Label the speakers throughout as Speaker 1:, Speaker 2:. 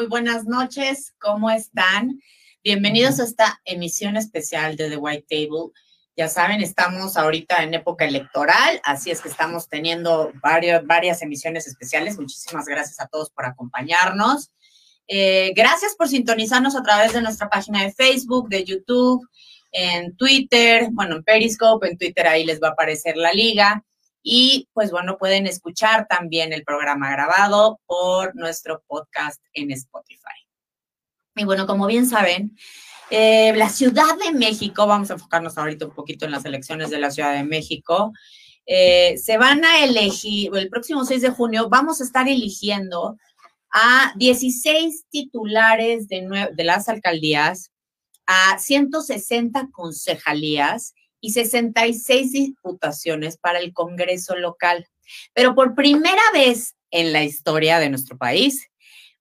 Speaker 1: Muy buenas noches. ¿Cómo están? Bienvenidos a esta emisión especial de The White Table. Ya saben, estamos ahorita en época electoral, así es que estamos teniendo varios, varias emisiones especiales. Muchísimas gracias a todos por acompañarnos. Eh, gracias por sintonizarnos a través de nuestra página de Facebook, de YouTube, en Twitter, bueno, en Periscope, en Twitter ahí les va a aparecer la liga. Y pues bueno, pueden escuchar también el programa grabado por nuestro podcast en Spotify. Y bueno, como bien saben, eh, la Ciudad de México, vamos a enfocarnos ahorita un poquito en las elecciones de la Ciudad de México, eh, se van a elegir, el próximo 6 de junio vamos a estar eligiendo a 16 titulares de, de las alcaldías, a 160 concejalías y 66 diputaciones para el Congreso local. Pero por primera vez en la historia de nuestro país,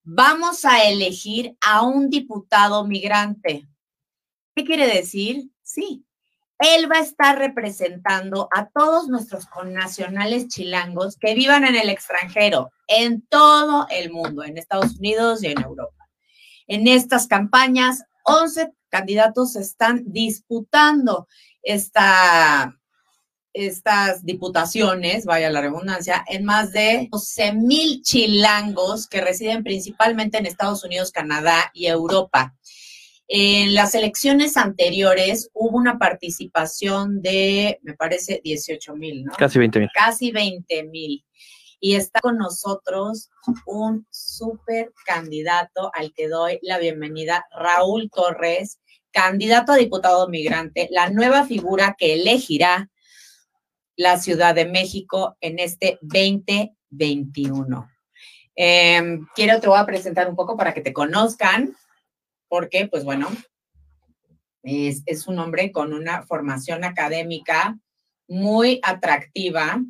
Speaker 1: vamos a elegir a un diputado migrante. ¿Qué quiere decir? Sí, él va a estar representando a todos nuestros connacionales chilangos que vivan en el extranjero, en todo el mundo, en Estados Unidos y en Europa. En estas campañas, 11 candidatos están disputando esta, estas diputaciones, vaya la redundancia, en más de 12 mil chilangos que residen principalmente en Estados Unidos, Canadá y Europa. En las elecciones anteriores hubo una participación de, me parece, 18 mil, ¿no?
Speaker 2: Casi 20 mil.
Speaker 1: Casi 20 mil. Y está con nosotros un súper candidato al que doy la bienvenida, Raúl Torres candidato a diputado migrante, la nueva figura que elegirá la Ciudad de México en este 2021. Em, quiero, te voy a presentar un poco para que te conozcan, porque, pues bueno, es, es un hombre con una formación académica muy atractiva.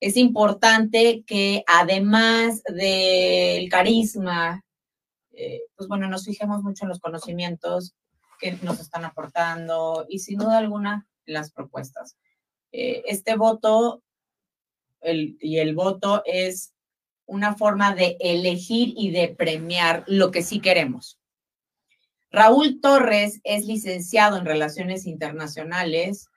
Speaker 1: Es importante que además del carisma, eh, pues bueno, nos fijemos mucho en los conocimientos que nos están aportando y sin duda alguna las propuestas. Eh, este voto y el voto es una forma de elegir y de premiar lo que sí queremos. Raúl Torres es licenciado en Relaciones Internacionales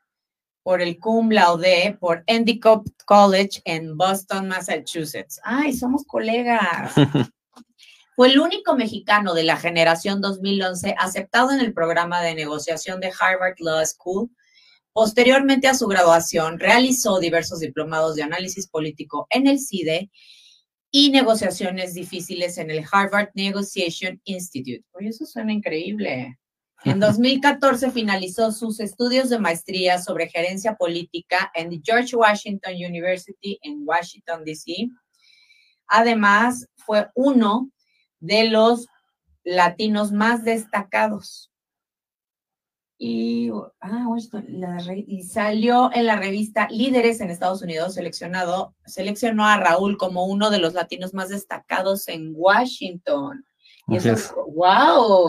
Speaker 1: por el Cum Laude por Endicott College en Boston, Massachusetts. Ay, somos colegas. Fue el único mexicano de la generación 2011 aceptado en el programa de negociación de Harvard Law School. Posteriormente a su graduación, realizó diversos diplomados de análisis político en el CIDE y negociaciones difíciles en el Harvard Negotiation Institute. Oye, eso suena increíble. En 2014 finalizó sus estudios de maestría sobre gerencia política en George Washington University en Washington, D.C. Además, fue uno de los latinos más destacados. Y, ah, y, salió en la revista Líderes en Estados Unidos, seleccionado, seleccionó a Raúl como uno de los latinos más destacados en Washington. Y eso es, wow,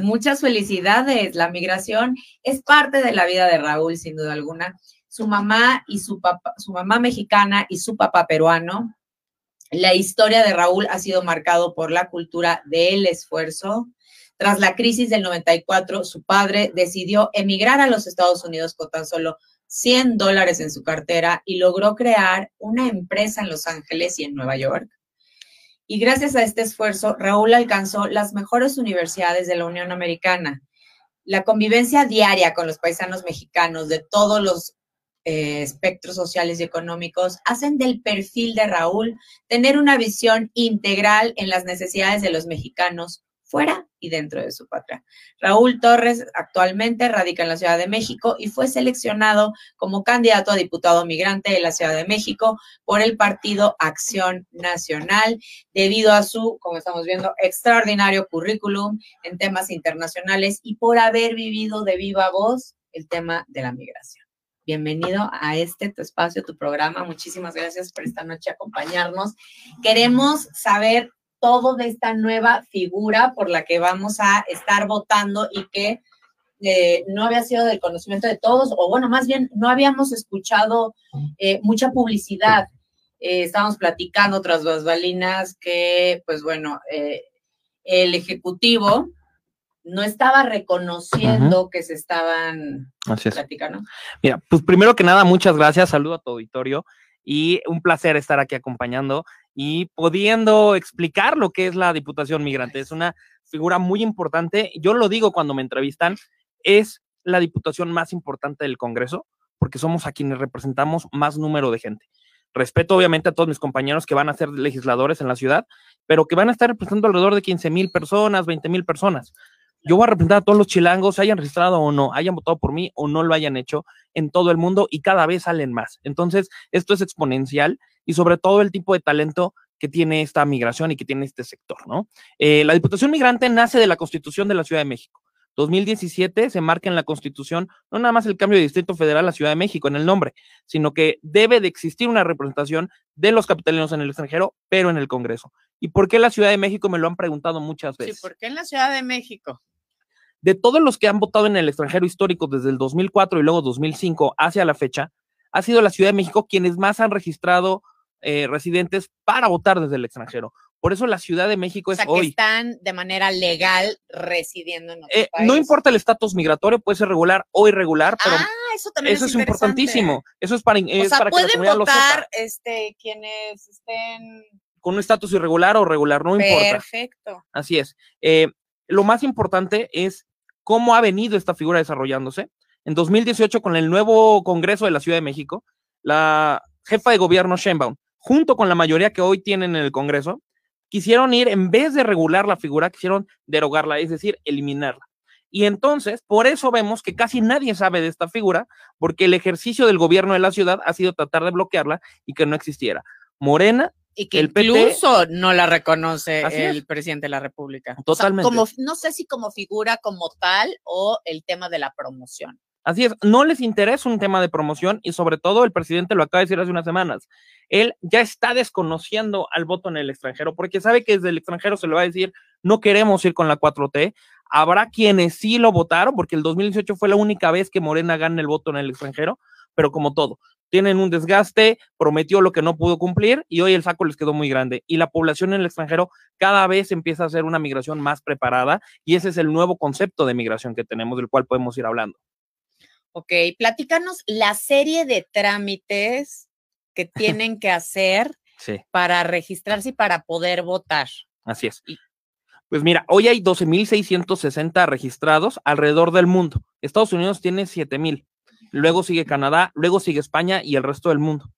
Speaker 1: muchas felicidades. La migración es parte de la vida de Raúl, sin duda alguna. Su mamá y su papá, su mamá mexicana y su papá peruano la historia de Raúl ha sido marcado por la cultura del esfuerzo. Tras la crisis del 94, su padre decidió emigrar a los Estados Unidos con tan solo 100 dólares en su cartera y logró crear una empresa en Los Ángeles y en Nueva York. Y gracias a este esfuerzo, Raúl alcanzó las mejores universidades de la Unión Americana. La convivencia diaria con los paisanos mexicanos de todos los eh, espectros sociales y económicos hacen del perfil de Raúl tener una visión integral en las necesidades de los mexicanos fuera y dentro de su patria. Raúl Torres actualmente radica en la Ciudad de México y fue seleccionado como candidato a diputado migrante de la Ciudad de México por el partido Acción Nacional debido a su, como estamos viendo, extraordinario currículum en temas internacionales y por haber vivido de viva voz el tema de la migración. Bienvenido a este tu espacio, tu programa. Muchísimas gracias por esta noche acompañarnos. Queremos saber todo de esta nueva figura por la que vamos a estar votando y que eh, no había sido del conocimiento de todos, o bueno, más bien no habíamos escuchado eh, mucha publicidad. Eh, estábamos platicando tras las balinas que, pues bueno, el Ejecutivo no estaba reconociendo que se estaban
Speaker 2: Así es.
Speaker 1: platicando.
Speaker 2: Mira, pues primero que nada, muchas gracias, saludo a tu auditorio y un placer estar aquí acompañando y pudiendo explicar lo que es la Diputación Migrante. Es una figura muy importante. Yo lo digo cuando me entrevistan, es la diputación más importante del Congreso porque somos a quienes representamos más número de gente. Respeto obviamente a todos mis compañeros que van a ser legisladores en la ciudad, pero que van a estar representando alrededor de 15 mil personas, 20 mil personas. Yo voy a representar a todos los chilangos, hayan registrado o no, hayan votado por mí o no lo hayan hecho en todo el mundo y cada vez salen más. Entonces, esto es exponencial y sobre todo el tipo de talento que tiene esta migración y que tiene este sector, ¿no? Eh, la Diputación Migrante nace de la Constitución de la Ciudad de México. 2017 se marca en la Constitución no nada más el cambio de Distrito Federal a Ciudad de México en el nombre, sino que debe de existir una representación de los capitalinos en el extranjero, pero en el Congreso. ¿Y por qué la Ciudad de México? Me lo han preguntado muchas veces.
Speaker 1: Sí, ¿por qué en la Ciudad de México?
Speaker 2: De todos los que han votado en el extranjero histórico desde el 2004 y luego 2005 hacia la fecha, ha sido la Ciudad de México quienes más han registrado eh, residentes para votar desde el extranjero. Por eso la Ciudad de México
Speaker 1: O
Speaker 2: es
Speaker 1: sea, que
Speaker 2: hoy.
Speaker 1: están de manera legal residiendo en otro
Speaker 2: Eh,
Speaker 1: país.
Speaker 2: no importa el estatus migratorio, puede ser regular o irregular, pero
Speaker 1: Ah, eso también
Speaker 2: eso es, importantísimo. Eso es para,
Speaker 1: O
Speaker 2: es
Speaker 1: sea,
Speaker 2: para que la
Speaker 1: pueden
Speaker 2: comunidad lo sepa.
Speaker 1: votar este, quienes estén.
Speaker 2: Con un estatus irregular o regular, no importa.
Speaker 1: Perfecto.
Speaker 2: Así es. Eh, lo más importante es cómo ha venido esta figura desarrollándose. En 2018, con el nuevo Congreso de la Ciudad de México, la jefa de gobierno Sheinbaum, junto con la mayoría que hoy tienen en el Congreso, quisieron ir, en vez de regular la figura, quisieron derogarla, es decir, eliminarla. Y entonces, por eso vemos que casi nadie sabe de esta figura, porque el ejercicio del gobierno de la ciudad ha sido tratar de bloquearla y que no existiera. Morena
Speaker 1: Y que
Speaker 2: El PT
Speaker 1: incluso no la reconoce el
Speaker 2: es.
Speaker 1: presidente de la República. O sea,
Speaker 2: Totalmente.
Speaker 1: como, no sé si como figura como tal o el tema de la promoción.
Speaker 2: Así es, no les interesa un tema de promoción y sobre todo el presidente lo acaba de decir hace unas semanas. Él ya está desconociendo al voto en el extranjero porque sabe que desde el extranjero se le va a decir no queremos ir con la 4T. Habrá quienes sí lo votaron porque el 2018 fue la única vez que Morena gana el voto en el extranjero, pero como todo, tienen un desgaste, prometió lo que no pudo cumplir y hoy el saco les quedó muy grande. Y la población en el extranjero cada vez empieza a hacer una migración más preparada y ese es el nuevo concepto de migración que tenemos, del cual podemos ir hablando.
Speaker 1: Ok, platícanos la serie de trámites que tienen que hacer
Speaker 2: Sí.
Speaker 1: para registrarse y para poder votar.
Speaker 2: Así es.
Speaker 1: Y-
Speaker 2: Pues mira, hoy hay 12.660 registrados alrededor del mundo. Estados Unidos tiene 7.000. Luego sigue Canadá, luego sigue España y el resto del mundo.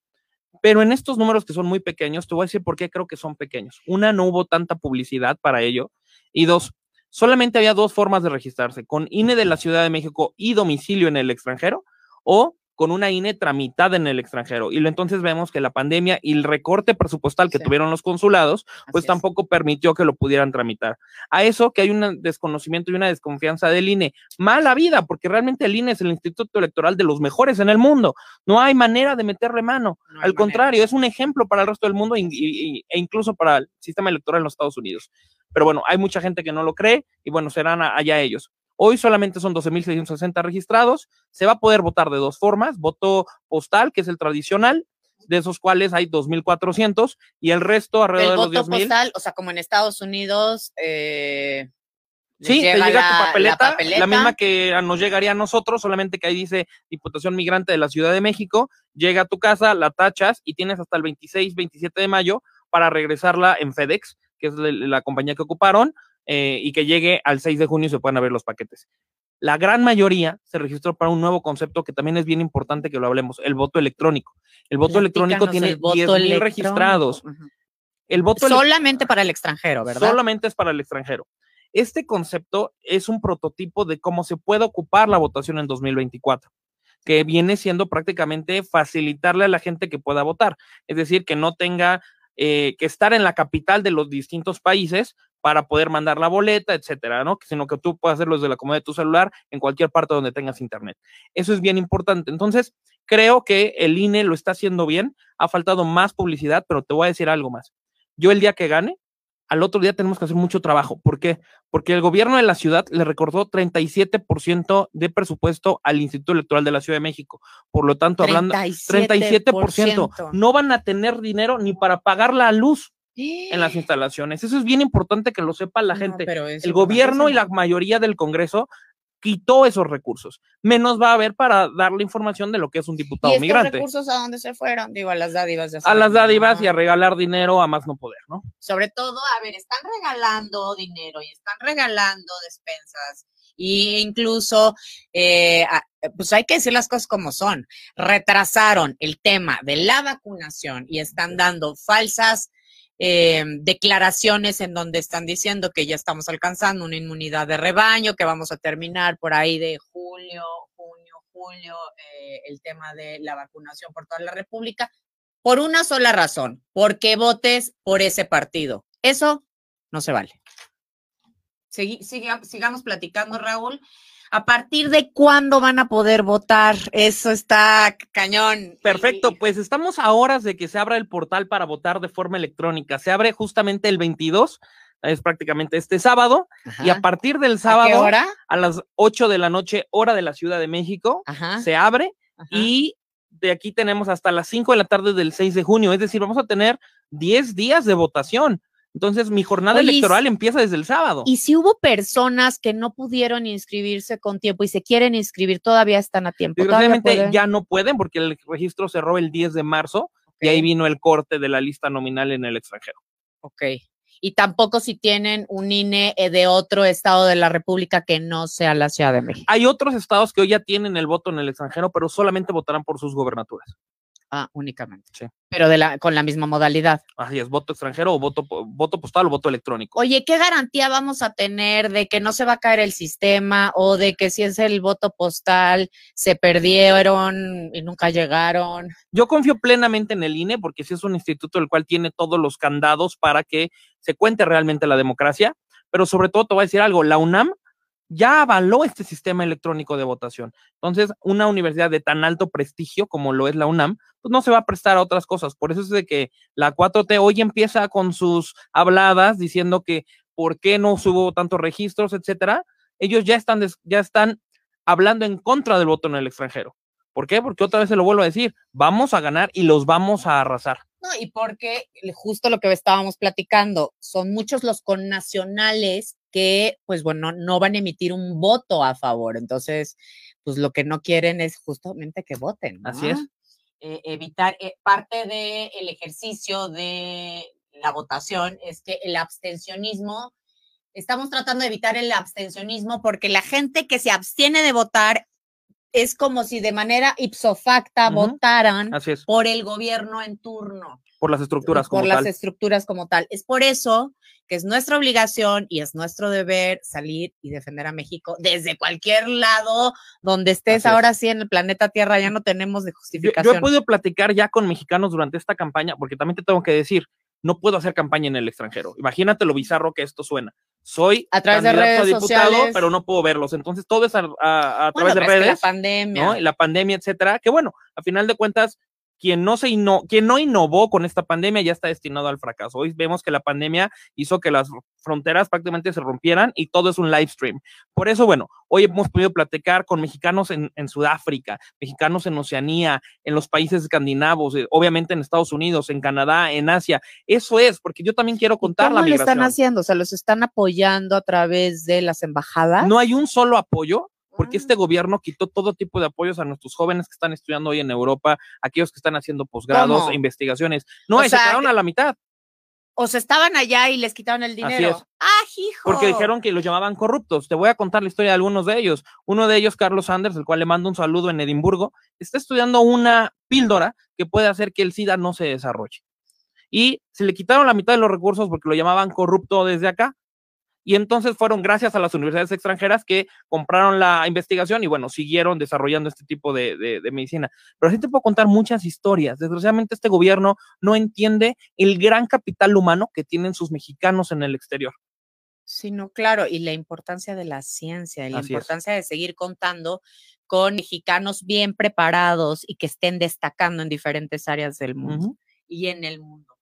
Speaker 2: Pero en estos números que son muy pequeños, te voy a decir por qué creo que son pequeños. Una, no hubo tanta publicidad para ello. Y dos, solamente había dos formas de registrarse, con INE de la Ciudad de México y domicilio en el extranjero o con una INE tramitada en el extranjero. Y lo entonces vemos que la pandemia y el recorte presupuestal que
Speaker 1: Sí.
Speaker 2: tuvieron los consulados pues
Speaker 1: Así es.
Speaker 2: tampoco permitió que lo pudieran tramitar. A eso que hay un desconocimiento y una desconfianza del INE. Mala vida, porque realmente el INE es el instituto electoral de los mejores en el mundo. No hay manera de meterle mano.
Speaker 1: No
Speaker 2: Al
Speaker 1: manera.
Speaker 2: contrario, es un ejemplo para el resto del mundo y- y- e incluso para el sistema electoral en los Estados Unidos. Pero bueno, hay mucha gente que no lo cree y bueno, serán allá ellos. Hoy solamente son 12.660 registrados. Se va a poder votar de dos formas. Voto postal, que es el tradicional, de esos cuales hay 2.400 y el resto alrededor
Speaker 1: El
Speaker 2: de los
Speaker 1: voto
Speaker 2: 10.000.
Speaker 1: postal, o sea, como en Estados Unidos, eh,
Speaker 2: Sí, te llega
Speaker 1: la-
Speaker 2: tu
Speaker 1: la
Speaker 2: papeleta, la, misma que a- nos llegaría a nosotros, solamente que ahí dice Diputación Migrante de la Ciudad de México, llega a tu casa, la tachas y tienes hasta el 26, 27 de mayo para regresarla en FedEx, que es la, la compañía que ocuparon, eh, y que llegue al 6 de junio y se puedan abrir los paquetes. La gran mayoría se registró para un nuevo concepto que también es bien importante que lo hablemos, el voto electrónico. El voto electrónico tiene
Speaker 1: el voto
Speaker 2: 10,000
Speaker 1: electrónico.
Speaker 2: registrados. El voto
Speaker 1: Solamente para el extranjero, ¿verdad?
Speaker 2: solamente es para el extranjero. Este concepto es un prototipo de cómo se puede ocupar la votación en 2024, que viene siendo prácticamente facilitarle a la gente que pueda votar, es decir, que no tenga eh, que estar en la capital de los distintos países para poder mandar la boleta, etcétera, ¿no? Sino que tú puedas hacerlo desde la comodidad de tu celular en cualquier parte donde tengas internet. Eso es bien importante. Entonces, creo que el INE lo está haciendo bien. Ha faltado más publicidad, pero te voy a decir algo más. Yo el día que gane, al otro día tenemos que hacer mucho trabajo. ¿Por qué? Porque el gobierno de la ciudad le recortó 37% de presupuesto al Instituto Electoral de la Ciudad de México. Por lo tanto, hablando 37%, no van a tener dinero ni para pagar la luz. En las instalaciones. Eso es bien importante que lo sepa la
Speaker 1: No,
Speaker 2: gente. El gobierno y la mayoría del Congreso quitó esos recursos. Menos va a haber para darle información de lo que es un
Speaker 1: ¿Y
Speaker 2: diputado
Speaker 1: estos
Speaker 2: migrante.
Speaker 1: recursos a dónde se fueron? Digo, a las dádivas.
Speaker 2: A las dádivas y a regalar dinero a más no poder, ¿no?
Speaker 1: Sobre todo, a ver, están regalando dinero y están regalando despensas. Y incluso, eh, pues hay que decir las cosas como son. Retrasaron el tema de la vacunación y están dando falsas eh, declaraciones en donde están diciendo que ya estamos alcanzando una inmunidad de rebaño, que vamos a terminar por ahí de julio, junio, julio, eh, el tema de la vacunación por toda la República, por una sola razón, porque votes por ese partido. Eso no se vale. Sigamos platicando, Raúl. ¿A partir de cuándo van a poder votar? Eso está cañón.
Speaker 2: Perfecto, pues estamos a horas de que se abra el portal para votar de forma electrónica. Se abre justamente el 22, es prácticamente este sábado, y a partir del
Speaker 1: ¿A qué
Speaker 2: sábado
Speaker 1: hora?
Speaker 2: a las 8 de la noche, hora de la Ciudad de México,
Speaker 1: Ajá.
Speaker 2: se abre
Speaker 1: ajá.
Speaker 2: y de aquí tenemos hasta las 5 de la tarde del 6 de junio, es decir, vamos a tener 10 días de votación. Entonces, mi jornada
Speaker 1: Oye,
Speaker 2: electoral empieza desde el sábado.
Speaker 1: Y si hubo personas que no pudieron inscribirse con tiempo y se quieren inscribir, todavía están a tiempo.
Speaker 2: Desgraciadamente ya no pueden porque el registro cerró el 10 de marzo y ahí vino el corte de la lista nominal en el extranjero.
Speaker 1: ok. Y tampoco si tienen un INE de otro estado de la República que no sea la Ciudad de México.
Speaker 2: Hay otros estados que hoy ya tienen el voto en el extranjero, pero solamente votarán por sus gobernaturas.
Speaker 1: Ah, únicamente.
Speaker 2: Sí.
Speaker 1: Pero de la, con la misma modalidad.
Speaker 2: Así es, voto extranjero o voto, voto postal o voto electrónico.
Speaker 1: Oye, ¿qué garantía vamos a tener de que no se va a caer el sistema o de que si es el voto postal se perdieron y nunca llegaron?
Speaker 2: Yo confío plenamente en el INE porque sí es un instituto el cual tiene todos los candados para que se cuente realmente la democracia, pero sobre todo te voy a decir algo, la UNAM ya avaló este sistema electrónico de votación. Entonces, una universidad de tan alto prestigio como lo es la UNAM, pues no se va a prestar a otras cosas. Por eso es de que la 4T hoy empieza con sus habladas diciendo que por qué no hubo tantos registros, etcétera. Ellos ya están, ya están hablando en contra del voto en el extranjero. ¿Por qué? Porque otra vez se lo vuelvo a decir, vamos a ganar y los vamos a arrasar.
Speaker 1: No, y porque justo lo que estábamos platicando, son muchos los connacionales que, pues bueno, no van a emitir un voto a favor. Entonces, pues lo que no quieren es justamente que voten.
Speaker 2: Así es.
Speaker 1: eh, evitar, eh, parte del ejercicio de la votación es que el abstencionismo, estamos tratando de evitar el abstencionismo porque la gente que se abstiene de votar es como si de manera ipso facta
Speaker 2: Ujú.
Speaker 1: votaran por el gobierno en turno,
Speaker 2: por las estructuras
Speaker 1: por
Speaker 2: como
Speaker 1: las
Speaker 2: tal.
Speaker 1: estructuras como tal. Es por eso que es nuestra obligación y es nuestro deber salir y defender a México desde cualquier lado donde estés
Speaker 2: es.
Speaker 1: ahora sí en el planeta Tierra, ya no tenemos de
Speaker 2: Yo,
Speaker 1: justificación.
Speaker 2: yo he podido platicar ya con mexicanos durante esta campaña, porque también te tengo que decir, no puedo hacer campaña en el extranjero. Imagínate lo bizarro que esto suena. Soy
Speaker 1: A través de
Speaker 2: candidato a
Speaker 1: redes
Speaker 2: diputado,
Speaker 1: sociales.
Speaker 2: pero no puedo verlos. Entonces, todo es a, a- a
Speaker 1: Bueno,
Speaker 2: través de
Speaker 1: pero es que
Speaker 2: redes.
Speaker 1: la pandemia.
Speaker 2: ¿no? Y la pandemia, etcétera, que bueno, a final de cuentas, quien no se inno- quien no innovó con esta pandemia ya está destinado al fracaso. Hoy vemos que la pandemia hizo que las fronteras prácticamente se rompieran y todo es un live stream. Por eso, bueno, hoy hemos podido platicar con mexicanos en, en Sudáfrica, mexicanos en Oceanía, en los países escandinavos, eh, obviamente en Estados Unidos, en Canadá, en Asia. Eso es, porque yo también quiero contar
Speaker 1: ¿Cómo
Speaker 2: la
Speaker 1: lo están
Speaker 2: migración.
Speaker 1: haciendo? O sea, los están apoyando a través de las embajadas.
Speaker 2: No hay un solo apoyo, porque este gobierno quitó todo tipo de apoyos a nuestros jóvenes que están estudiando hoy en Europa, aquellos que están haciendo posgrados e investigaciones. No, se quedaron a la mitad,
Speaker 1: O sea, estaban allá y les quitaron el dinero.
Speaker 2: es.
Speaker 1: ¡Ah, hijo!
Speaker 2: porque dijeron que los llamaban corruptos. Te voy a contar la historia de algunos de ellos. Uno de ellos, Carlos Sanders, el cual le mando un saludo en Edimburgo, está estudiando una píldora que puede hacer que el SIDA no se desarrolle. Y se le quitaron la mitad de los recursos porque lo llamaban corrupto desde acá. Y entonces fueron gracias a las universidades extranjeras que compraron la investigación y bueno, siguieron desarrollando este tipo de, de- de medicina. Pero así te puedo contar muchas historias. Desgraciadamente este gobierno no entiende el gran capital humano que tienen sus mexicanos en el exterior.
Speaker 1: Sí, no, claro, y la importancia de la ciencia, y la
Speaker 2: Así es.
Speaker 1: importancia de seguir contando con mexicanos bien preparados y que estén destacando en diferentes áreas del mundo y en el mundo.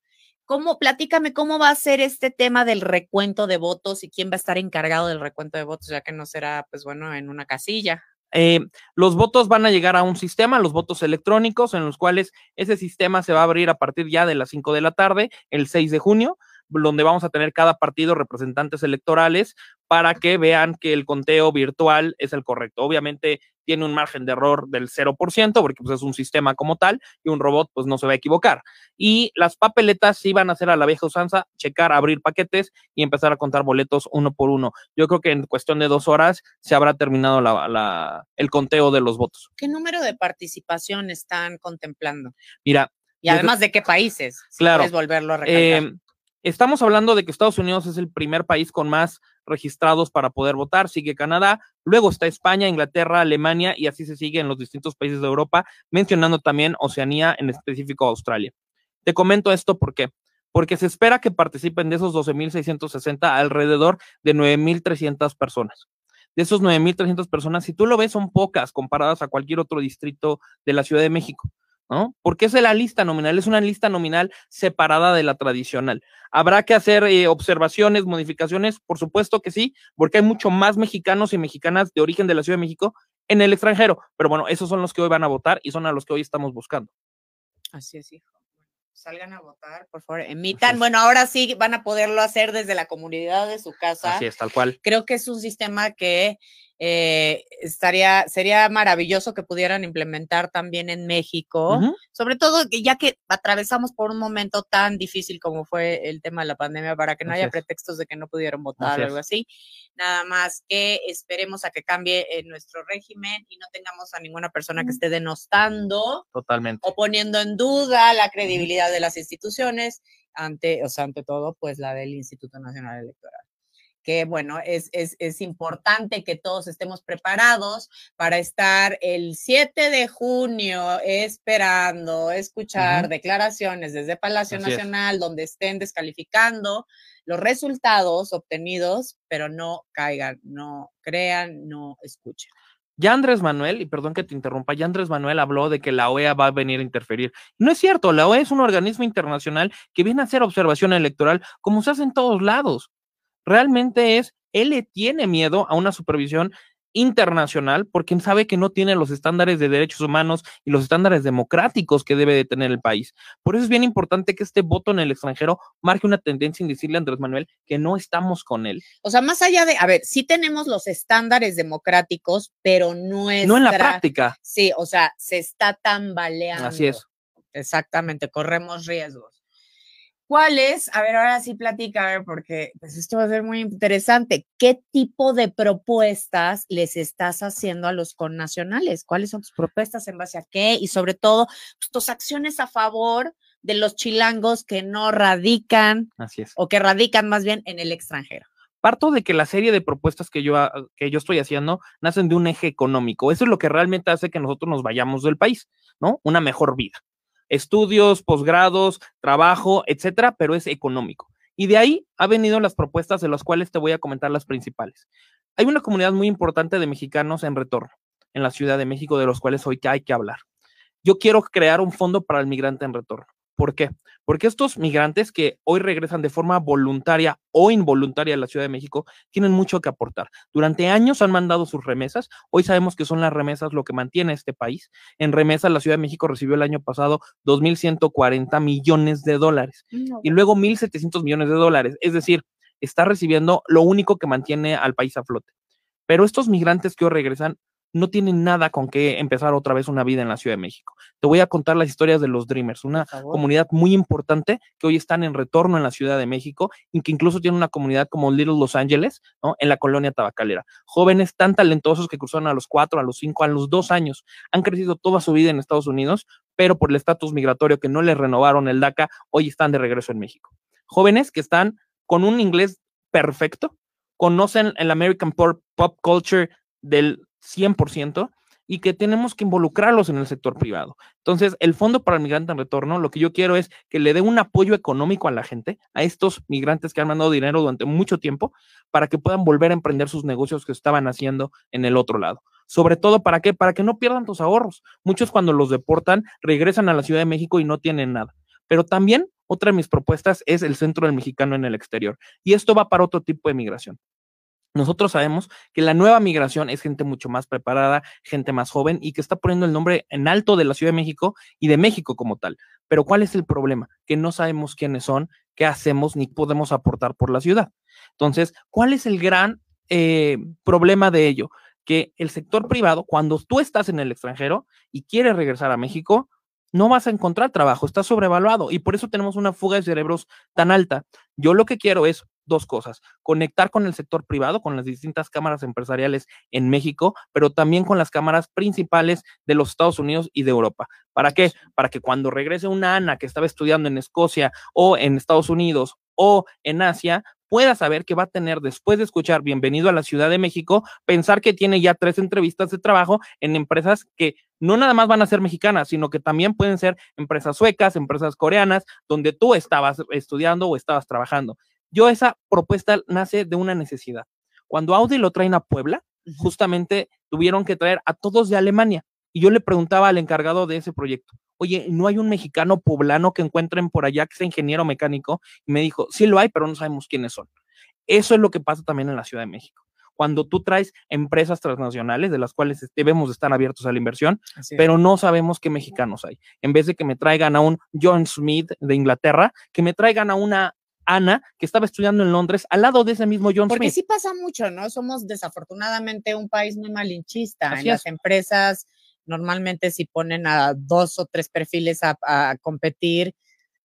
Speaker 1: ¿Cómo, platícame cómo va a ser este tema del recuento de votos y quién va a estar encargado del recuento de votos, ya que no será, pues bueno, en una casilla?
Speaker 2: Eh, los votos van a llegar a un sistema, los votos electrónicos, en los cuales ese sistema se va a abrir a partir ya de las 5 de la tarde, el 6 de junio donde vamos a tener cada partido representantes electorales para que vean que el conteo virtual es el correcto. Obviamente tiene un margen de error del 0%, porque pues, es un sistema como tal, y un robot pues no se va a equivocar. Y las papeletas sí van a ser a la vieja usanza, checar, abrir paquetes y empezar a contar boletos uno por uno. Yo creo que en cuestión de dos horas se habrá terminado la, el conteo de los votos.
Speaker 1: ¿Qué número de participación están contemplando?
Speaker 2: Mira.
Speaker 1: Y además de qué países.
Speaker 2: claro.
Speaker 1: puedes volverlo a recalcar.
Speaker 2: Eh, Estamos hablando de que Estados Unidos es el primer país con más registrados para poder votar, sigue Canadá, luego está España, Inglaterra, Alemania y así se sigue en los distintos países de Europa, mencionando también Oceanía, en específico Australia. Te comento esto porque porque se espera que participen de esos 12.660 alrededor de 9.300 personas. De esos 9.300 personas, si tú lo ves, son pocas comparadas a cualquier otro distrito de la Ciudad de México. ¿No? Porque es la lista nominal, es una lista nominal separada de la tradicional. ¿Habrá que hacer eh, observaciones, modificaciones? Por supuesto que sí, porque hay mucho más mexicanos y mexicanas de origen de la Ciudad de México en el extranjero. Pero bueno, esos son los que hoy van a votar y son a los que hoy estamos buscando.
Speaker 1: Así es, hijo. Salgan a votar, por favor, emitan. Bueno, ahora sí van a poderlo hacer desde la comunidad de su casa.
Speaker 2: Así es, tal cual.
Speaker 1: Creo que es un sistema que eh, estaría, sería maravilloso que pudieran implementar también en México, sobre todo ya que atravesamos por un momento tan difícil como fue el tema de la pandemia, para que no haya pretextos de que no pudieron votar o algo así. Nada más que esperemos a que cambie eh, nuestro régimen y no tengamos a ninguna persona que esté denostando
Speaker 2: Totalmente.
Speaker 1: o poniendo en duda la credibilidad de las instituciones ante, o sea, ante todo, pues la del Instituto Nacional Electoral que bueno, es, es, es, importante que todos estemos preparados para estar el 7 de junio esperando escuchar declaraciones desde Palacio Nacional donde estén descalificando los resultados obtenidos, pero no caigan, no crean, no escuchen.
Speaker 2: Ya Andrés Manuel, y perdón que te interrumpa, ya Andrés Manuel habló de que la OEA va a venir a interferir. No es cierto, la OEA es un organismo internacional que viene a hacer observación electoral como se hace en todos lados realmente es, él le tiene miedo a una supervisión internacional porque sabe que no tiene los estándares de derechos humanos y los estándares democráticos que debe de tener el país. Por eso es bien importante que este voto en el extranjero marque una tendencia en decirle a Andrés Manuel que no estamos con él.
Speaker 1: O sea, más allá de, a ver, sí tenemos los estándares democráticos, pero no es...
Speaker 2: No en la práctica.
Speaker 1: Sí, o sea, se está tambaleando.
Speaker 2: Así es.
Speaker 1: Exactamente, corremos riesgos. ¿Cuáles? A ver, ahora sí platica, a ver, porque pues esto va a ser muy interesante. ¿Qué tipo de propuestas les estás haciendo a los connacionales? ¿Cuáles son tus propuestas en base a qué? Y sobre todo, pues, tus acciones a favor de los chilangos que no radican,
Speaker 2: Así es.
Speaker 1: o que radican más bien en el extranjero.
Speaker 2: Parto de que la serie de propuestas que yo, que yo estoy haciendo nacen de un eje económico. Eso es lo que realmente hace que nosotros nos vayamos del país, ¿no? Una mejor vida estudios, posgrados, trabajo, etcétera, pero es económico. Y de ahí ha venido las propuestas de las cuales te voy a comentar las principales. Hay una comunidad muy importante de mexicanos en retorno en la Ciudad de México, de los cuales hoy hay que hablar. Yo quiero crear un fondo para el migrante en retorno. ¿Por qué? Porque estos migrantes que hoy regresan de forma voluntaria o involuntaria a la Ciudad de México tienen mucho que aportar. Durante años han mandado sus remesas. Hoy sabemos que son las remesas lo que mantiene este país. En remesas, la Ciudad de México recibió el año pasado 2.140 millones de dólares y luego 1.700 millones de dólares. Es decir, está recibiendo lo único que mantiene al país a flote. Pero estos migrantes que hoy regresan no tienen nada con qué empezar otra vez una vida en la Ciudad de México. Te voy a contar las historias de los Dreamers, una comunidad muy importante que hoy están en retorno en la Ciudad de México y que incluso tiene una comunidad como Little Los Ángeles, ¿no? En la colonia tabacalera. Jóvenes tan talentosos que cruzaron a los cuatro, a los cinco, a los dos años, han crecido toda su vida en Estados Unidos, pero por el estatus migratorio que no les renovaron el DACA, hoy están de regreso en México. Jóvenes que están con un inglés perfecto, conocen el American pop culture del 100% y que tenemos que involucrarlos en el sector privado. Entonces, el Fondo para el Migrante en Retorno, lo que yo quiero es que le dé un apoyo económico a la gente, a estos migrantes que han mandado dinero durante mucho tiempo, para que puedan volver a emprender sus negocios que estaban haciendo en el otro lado. Sobre todo, ¿para qué? Para que no pierdan tus ahorros. Muchos cuando los deportan regresan a la Ciudad de México y no tienen nada. Pero también otra de mis propuestas es el Centro del Mexicano en el exterior. Y esto va para otro tipo de migración nosotros sabemos que la nueva migración es gente mucho más preparada, gente más joven y que está poniendo el nombre en alto de la Ciudad de México y de México como tal. Pero ¿cuál es el problema? Que no sabemos quiénes son, qué hacemos ni podemos aportar por la ciudad. Entonces, ¿cuál es el gran eh, problema de ello? Que el sector privado, cuando tú estás en el extranjero y quieres regresar a México, no vas a encontrar trabajo, está sobrevaluado y por eso tenemos una fuga de cerebros tan alta. Yo lo que quiero es dos cosas, conectar con el sector privado, con las distintas cámaras empresariales en México, pero también con las cámaras principales de los Estados Unidos y de Europa. ¿Para qué? Para que cuando regrese una Ana que estaba estudiando en Escocia o en Estados Unidos o en Asia, pueda saber que va a tener, después de escuchar Bienvenido a la Ciudad de México, pensar que tiene ya tres entrevistas de trabajo en empresas que no nada más van a ser mexicanas, sino que también pueden ser empresas suecas, empresas coreanas, donde tú estabas estudiando o estabas trabajando. Yo esa propuesta nace de una necesidad. Cuando Audi lo traen a Puebla, justamente tuvieron que traer a todos de Alemania. Y yo le preguntaba al encargado de ese proyecto, oye, ¿no hay un mexicano poblano que encuentren por allá que sea ingeniero mecánico? Y me dijo, sí lo hay, pero no sabemos quiénes son. Eso es lo que pasa también en la Ciudad de México. Cuando tú traes empresas transnacionales de las cuales debemos estar abiertos a la inversión, pero no sabemos qué mexicanos hay. En vez de que me traigan a un John Smith de Inglaterra, que me traigan a una Ana, que estaba estudiando en Londres, al lado de ese mismo John
Speaker 1: Porque
Speaker 2: Smith.
Speaker 1: sí pasa mucho, ¿no? Somos desafortunadamente un país muy malinchista. en las empresas, normalmente si ponen a dos o tres perfiles a, a competir,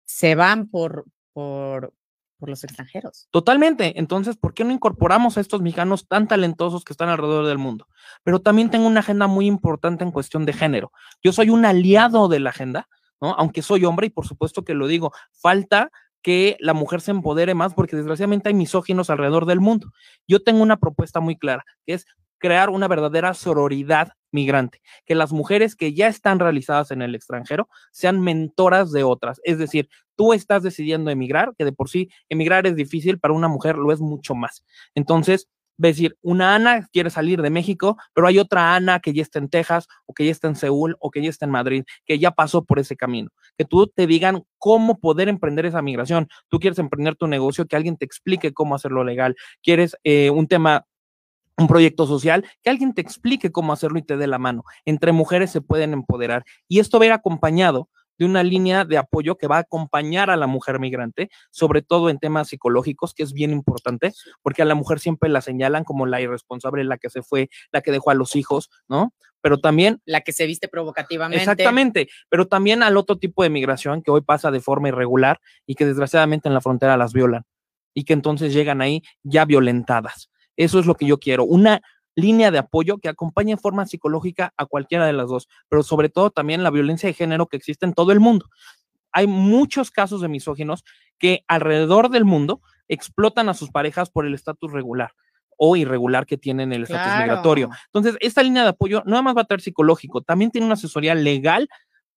Speaker 1: se van por, por, por los extranjeros.
Speaker 2: Totalmente. Entonces, ¿por qué no incorporamos a estos mexicanos tan talentosos que están alrededor del mundo? Pero también tengo una agenda muy importante en cuestión de género. Yo soy un aliado de la agenda, ¿no? Aunque soy hombre y por supuesto que lo digo, falta que la mujer se empodere más porque desgraciadamente hay misóginos alrededor del mundo. Yo tengo una propuesta muy clara, que es crear una verdadera sororidad migrante, que las mujeres que ya están realizadas en el extranjero sean mentoras de otras. Es decir, tú estás decidiendo emigrar, que de por sí emigrar es difícil, para una mujer lo es mucho más. Entonces, decir, una Ana quiere salir de México, pero hay otra Ana que ya está en Texas o que ya está en Seúl o que ya está en Madrid, que ya pasó por ese camino. Que tú te digan cómo poder emprender esa migración. Tú quieres emprender tu negocio, que alguien te explique cómo hacerlo legal. Quieres eh, un tema un proyecto social, que alguien te explique cómo hacerlo y te dé la mano. Entre mujeres se pueden empoderar. Y esto va a ir acompañado de una línea de apoyo que va a acompañar a la mujer migrante, sobre todo en temas psicológicos, que es bien importante, porque a la mujer siempre la señalan como la irresponsable, la que se fue, la que dejó a los hijos, ¿no? Pero también...
Speaker 1: La que se viste provocativamente.
Speaker 2: Exactamente, pero también al otro tipo de migración que hoy pasa de forma irregular y que desgraciadamente en la frontera las violan y que entonces llegan ahí ya violentadas. Eso es lo que yo quiero, una línea de apoyo que acompañe en forma psicológica a cualquiera de las dos, pero sobre todo también la violencia de género que existe en todo el mundo. Hay muchos casos de misóginos que alrededor del mundo explotan a sus parejas por el estatus regular o irregular que tienen el estatus migratorio. Entonces, esta línea de apoyo no nada más va a estar psicológico, también tiene una asesoría legal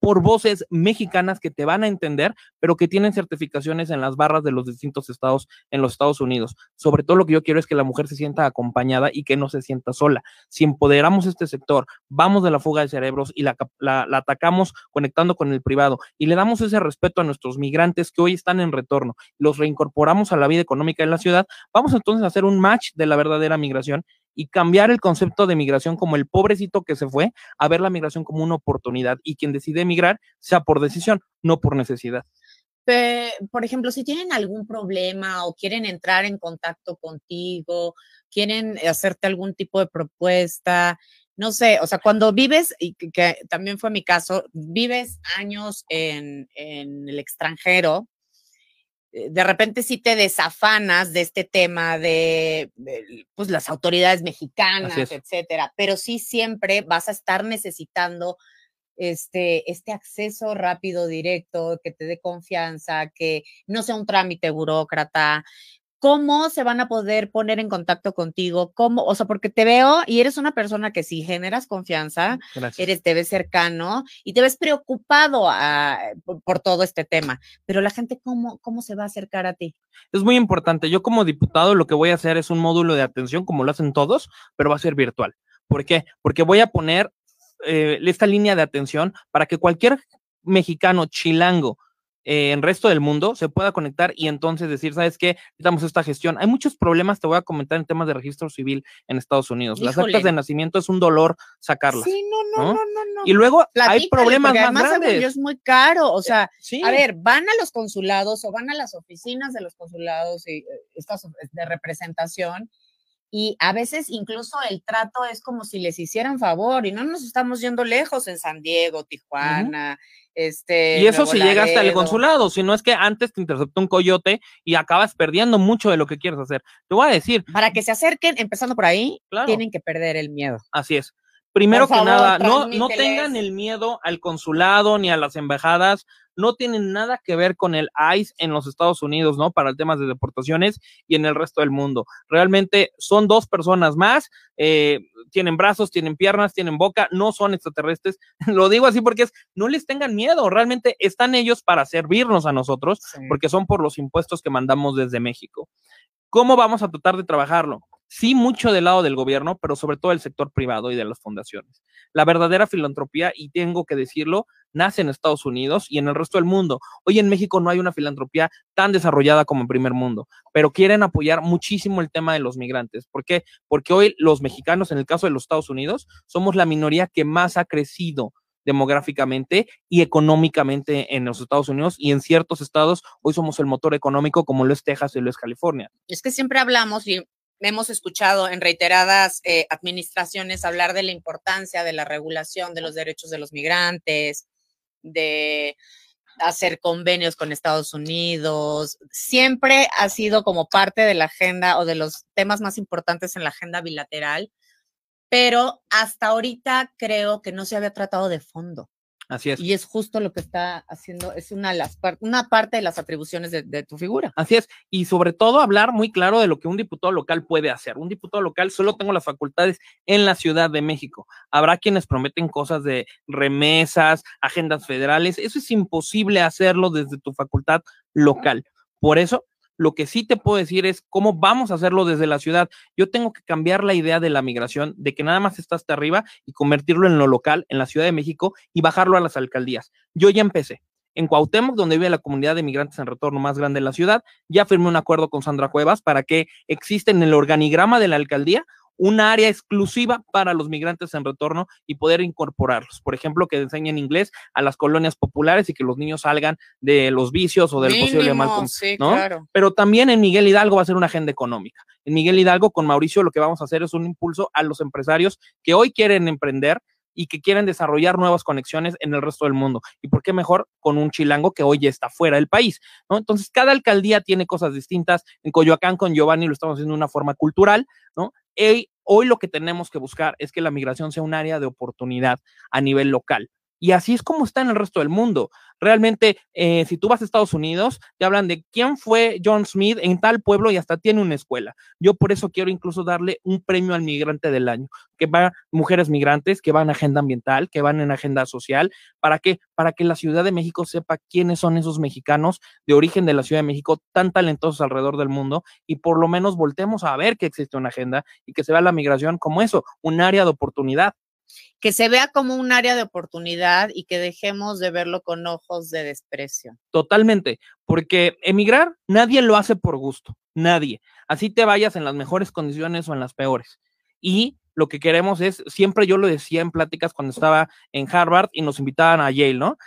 Speaker 2: por voces mexicanas que te van a entender, pero que tienen certificaciones en las barras de los distintos estados en los Estados Unidos. Sobre todo lo que yo quiero es que la mujer se sienta acompañada y que no se sienta sola. Si empoderamos este sector, vamos de la fuga de cerebros y la, la, atacamos conectando con el privado y le damos ese respeto a nuestros migrantes que hoy están en retorno, los reincorporamos a la vida económica de la ciudad, vamos entonces a hacer un match de la verdadera migración y cambiar el concepto de migración como el pobrecito que se fue a ver la migración como una oportunidad y quien decide emigrar sea por decisión, no por necesidad.
Speaker 1: por ejemplo, si tienen algún problema o quieren entrar en contacto contigo, quieren hacerte algún tipo de propuesta, no sé, o sea, cuando vives, y que, también fue mi caso, vives años en, en el extranjero, de repente sí te desafanas de este tema de, pues las autoridades mexicanas, etcétera, pero sí siempre vas a estar necesitando este, este acceso rápido, directo, que te dé confianza, que no sea un trámite burócrata, ¿Cómo se van a poder poner en contacto contigo? ¿Cómo? O sea, porque te veo y eres una persona que sí generas confianza, eres, te ves cercano y te ves preocupado ah, por, todo este tema. Pero la gente, ¿cómo, ¿cómo se va a acercar a ti?
Speaker 2: Es muy importante. Yo como diputado lo que voy a hacer es un módulo de atención, como lo hacen todos, pero va a ser virtual. ¿Por qué? Porque voy a poner eh, esta línea de atención para que cualquier mexicano chilango eh, en resto del mundo se pueda conectar y entonces decir, ¿sabes qué? Necesitamos esta gestión. Hay muchos problemas, te voy a comentar en temas de registro civil en Estados Unidos. Las actas de nacimiento es un dolor sacarlas.
Speaker 1: Sí, no, no,
Speaker 2: ¿no?
Speaker 1: no, no, no.
Speaker 2: Y luego hay problemas más
Speaker 1: además,
Speaker 2: grandes.
Speaker 1: es muy caro. O sea,
Speaker 2: Sí.
Speaker 1: a ver, van a los consulados o van a las oficinas de los consulados y eh, estas of- de representación y a veces incluso el trato es como si les hicieran favor y no nos estamos yendo lejos en San Diego, Tijuana, este.
Speaker 2: Y eso si llega hasta el
Speaker 1: Laredo.
Speaker 2: consulado, si no es que antes te interceptó un coyote y acabas perdiendo mucho de lo que quieres hacer. Te voy a decir,
Speaker 1: Para que se acerquen, empezando por ahí,
Speaker 2: claro,
Speaker 1: tienen que perder el miedo.
Speaker 2: así es. Primero que nada, no, no tengan el miedo al consulado ni a las embajadas, no tienen nada que ver con el ICE en los Estados Unidos, ¿no? Para el tema de deportaciones y en el resto del mundo. Realmente son dos personas más, eh, tienen brazos, tienen piernas, tienen boca, no son extraterrestres. Lo digo así porque es, no les tengan miedo, realmente están ellos para servirnos a nosotros porque son por los impuestos que mandamos desde México. ¿Cómo vamos a tratar de trabajarlo? Sí, mucho del lado del gobierno, pero sobre todo del sector privado y de las fundaciones. La verdadera filantropía, y tengo que decirlo, nace en Estados Unidos y en el resto del mundo. Hoy en México no hay una filantropía tan desarrollada como en primer mundo, pero quieren apoyar muchísimo el tema de los migrantes. ¿Por qué? Porque hoy los mexicanos, en el caso de los Estados Unidos, somos la minoría que más ha crecido demográficamente y económicamente en los Estados Unidos y en ciertos estados hoy somos el motor económico como lo es Texas y lo es California.
Speaker 1: Es que siempre hablamos y hemos escuchado en reiteradas eh, administraciones hablar de la importancia de la regulación de los derechos de los migrantes, de hacer convenios con Estados Unidos. Siempre ha sido como parte de la agenda o de los temas más importantes en la agenda bilateral, pero hasta ahorita creo que no se había tratado de fondo.
Speaker 2: Así es.
Speaker 1: Y es justo lo que está haciendo, es una, de las par- una parte de las atribuciones de, de tu figura.
Speaker 2: Así es, y sobre todo hablar muy claro de lo que un diputado local puede hacer. Un diputado local solo tengo las facultades en la Ciudad de México. Habrá quienes prometen cosas de remesas, agendas federales. Eso es imposible hacerlo desde tu facultad local. Por eso, lo que sí te puedo decir es cómo vamos a hacerlo desde la ciudad. Yo tengo que cambiar la idea de la migración, de que nada más está hasta arriba y convertirlo en lo local, en la Ciudad de México y bajarlo a las alcaldías. Yo ya empecé. En Cuauhtémoc, donde vive la comunidad de migrantes en retorno más grande de la ciudad, ya firmé un acuerdo con Sandra Cuevas para que exista en el organigrama de la alcaldía un área exclusiva para los migrantes en retorno y poder incorporarlos. Por ejemplo, que enseñen inglés a las colonias populares y que los niños salgan de los vicios o del posible mal
Speaker 1: sí,
Speaker 2: ¿no?
Speaker 1: claro.
Speaker 2: pero también en Miguel Hidalgo va a ser una agenda económica. En Miguel Hidalgo, con Mauricio, lo que vamos a hacer es un impulso a los empresarios que hoy quieren emprender y que quieren desarrollar nuevas conexiones en el resto del mundo. ¿Y por qué mejor con un chilango que hoy ya está fuera del país? ¿no? Entonces, cada alcaldía tiene cosas distintas. En Coyoacán, con Giovanni, lo estamos haciendo de una forma cultural, ¿no? Hoy lo que tenemos que buscar es que la migración sea un área de oportunidad a nivel local. Y así es como está en el resto del mundo. Realmente, eh, si tú vas a Estados Unidos, te hablan de quién fue John Smith en tal pueblo y hasta tiene una escuela. Yo por eso quiero incluso darle un premio al migrante del año, que va mujeres migrantes, que van en agenda ambiental, que van en agenda social. ¿Para qué? Para que la Ciudad de México sepa quiénes son esos mexicanos de origen de la Ciudad de México tan talentosos alrededor del mundo y por lo menos voltemos a ver que existe una agenda y que se vea la migración como eso, un área de oportunidad.
Speaker 1: Que se vea como un área de oportunidad y que dejemos de verlo con ojos de desprecio.
Speaker 2: Totalmente, porque emigrar nadie lo hace por gusto, nadie. Así te vayas en las mejores condiciones o en las peores. Y lo que queremos es, siempre yo lo decía en pláticas cuando estaba en Harvard y nos invitaban a Yale, ¿no?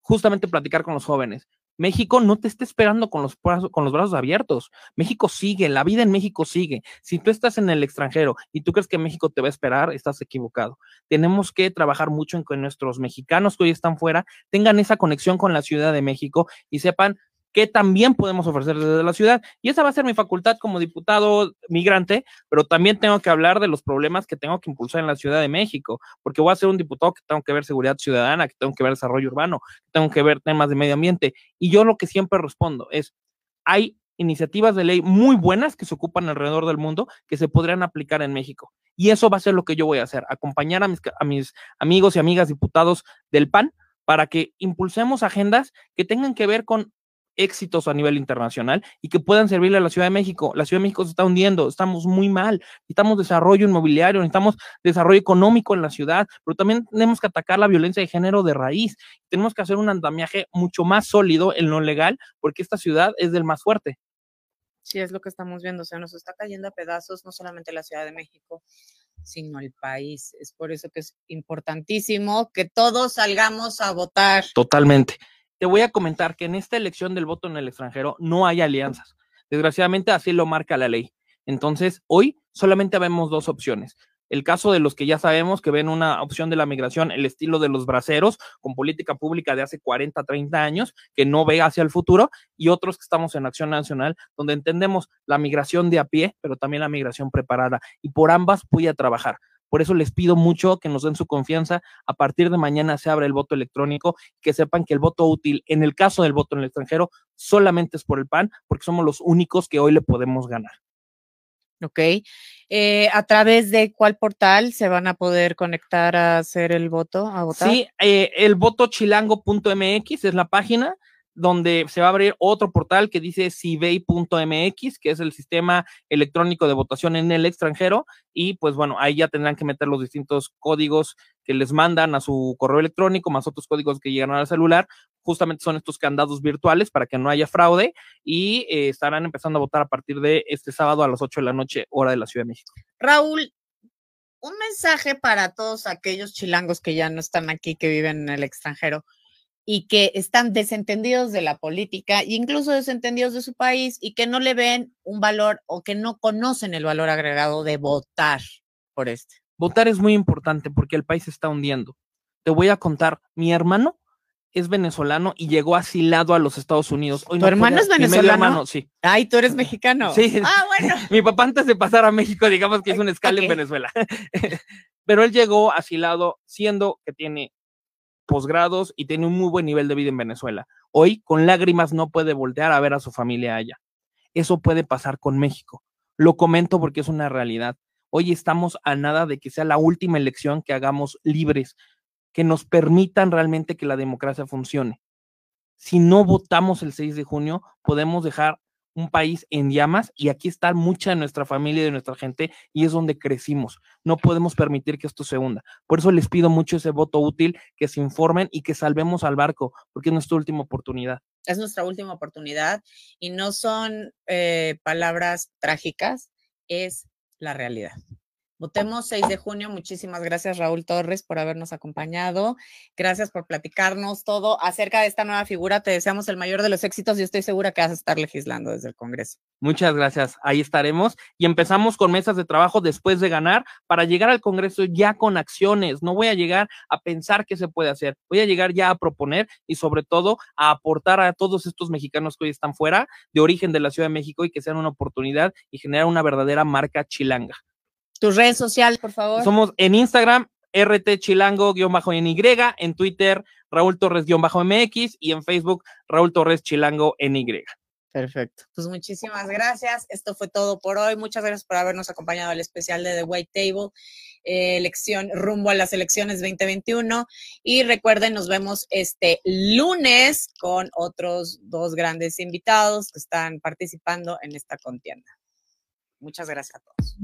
Speaker 2: Justamente platicar con los jóvenes. México no te está esperando con los, brazos, con los brazos abiertos. México sigue, la vida en México sigue. Si tú estás en el extranjero y tú crees que México te va a esperar, estás equivocado. Tenemos que trabajar mucho en que nuestros mexicanos que hoy están fuera tengan esa conexión con la Ciudad de México y sepan que también podemos ofrecer desde la ciudad. Y esa va a ser mi facultad como diputado migrante, pero también tengo que hablar de los problemas que tengo que impulsar en la Ciudad de México, porque voy a ser un diputado que tengo que ver seguridad ciudadana, que tengo que ver desarrollo urbano, que tengo que ver temas de medio ambiente. Y yo lo que siempre respondo es, hay iniciativas de ley muy buenas que se ocupan alrededor del mundo que se podrían aplicar en México. Y eso va a ser lo que yo voy a hacer, acompañar a mis, a mis amigos y amigas diputados del PAN para que impulsemos agendas que tengan que ver con éxitos a nivel internacional y que puedan servirle a la Ciudad de México. La Ciudad de México se está hundiendo, estamos muy mal, necesitamos desarrollo inmobiliario, necesitamos desarrollo económico en la ciudad, pero también tenemos que atacar la violencia de género de raíz. Tenemos que hacer un andamiaje mucho más sólido en lo legal, porque esta ciudad es del más fuerte.
Speaker 1: Sí, es lo que estamos viendo, o sea, nos está cayendo a pedazos no solamente la Ciudad de México, sino el país. Es por eso que es importantísimo que todos salgamos a votar.
Speaker 2: Totalmente. Te voy a comentar que en esta elección del voto en el extranjero no hay alianzas. Desgraciadamente así lo marca la ley. Entonces, hoy solamente vemos dos opciones el caso de los que ya sabemos que ven una opción de la migración, el estilo de los braceros, con política pública de hace 40, 30 años, que no ve hacia el futuro, y otros que estamos en Acción Nacional, donde entendemos la migración de a pie, pero también la migración preparada. Y por ambas voy a trabajar. Por eso les pido mucho que nos den su confianza. A partir de mañana se abre el voto electrónico, que sepan que el voto útil, en el caso del voto en el extranjero, solamente es por el PAN, porque somos los únicos que hoy le podemos ganar.
Speaker 1: ¿ok? Eh, ¿A través de cuál portal se van a poder conectar a hacer el voto, a votar?
Speaker 2: Sí, eh, el votochilango.mx es la página donde se va a abrir otro portal que dice cibey.mx, que es el sistema electrónico de votación en el extranjero, y pues bueno, ahí ya tendrán que meter los distintos códigos que les mandan a su correo electrónico, más otros códigos que llegan al celular. Justamente son estos candados virtuales para que no haya fraude y eh, estarán empezando a votar a partir de este sábado a las 8 de la noche, hora de la Ciudad de México.
Speaker 1: Raúl, un mensaje para todos aquellos chilangos que ya no están aquí, que viven en el extranjero y que están desentendidos de la política e incluso desentendidos de su país y que no le ven un valor o que no conocen el valor agregado de votar por este.
Speaker 2: Votar es muy importante porque el país se está hundiendo. Te voy a contar, mi hermano es venezolano y llegó asilado a los Estados Unidos.
Speaker 1: ¿Tu hermano es venezolano?
Speaker 2: hermano, sí.
Speaker 1: Ay, tú eres mexicano.
Speaker 2: Sí.
Speaker 1: Ah, bueno.
Speaker 2: mi papá antes de pasar a México, digamos que hizo un escala en Venezuela. Pero él llegó asilado siendo que tiene posgrados y tiene un muy buen nivel de vida en Venezuela. Hoy, con lágrimas, no puede voltear a ver a su familia allá. Eso puede pasar con México. Lo comento porque es una realidad. Hoy estamos a nada de que sea la última elección que hagamos libres, que nos permitan realmente que la democracia funcione. Si no votamos el 6 de junio, podemos dejar un país en llamas y aquí está mucha de nuestra familia y de nuestra gente y es donde crecimos. No podemos permitir que esto se hunda. Por eso les pido mucho ese voto útil, que se informen y que salvemos al barco, porque es nuestra última oportunidad.
Speaker 1: Es nuestra última oportunidad y no son eh, palabras trágicas, es la realidad. Votemos 6 de junio. Muchísimas gracias, Raúl Torres, por habernos acompañado. Gracias por platicarnos todo acerca de esta nueva figura. Te deseamos el mayor de los éxitos y estoy segura que vas a estar legislando desde el Congreso.
Speaker 2: Muchas gracias. Ahí estaremos y empezamos con mesas de trabajo después de ganar para llegar al Congreso ya con acciones. No voy a llegar a pensar qué se puede hacer. Voy a llegar ya a proponer y sobre todo a aportar a todos estos mexicanos que hoy están fuera de origen de la Ciudad de México y que sean una oportunidad y generar una verdadera marca chilanga.
Speaker 1: Tus redes sociales, por favor.
Speaker 2: Somos en Instagram, RT Chilango-en Y, en Twitter, Raúl Torres-MX y en Facebook, Raúl Torres Chilango en Y.
Speaker 1: Perfecto. Pues muchísimas gracias. Esto fue todo por hoy. Muchas gracias por habernos acompañado al especial de The White Table, eh, elección rumbo a las elecciones 2021. Y recuerden, nos vemos este lunes con otros dos grandes invitados que están participando en esta contienda. Muchas gracias a todos.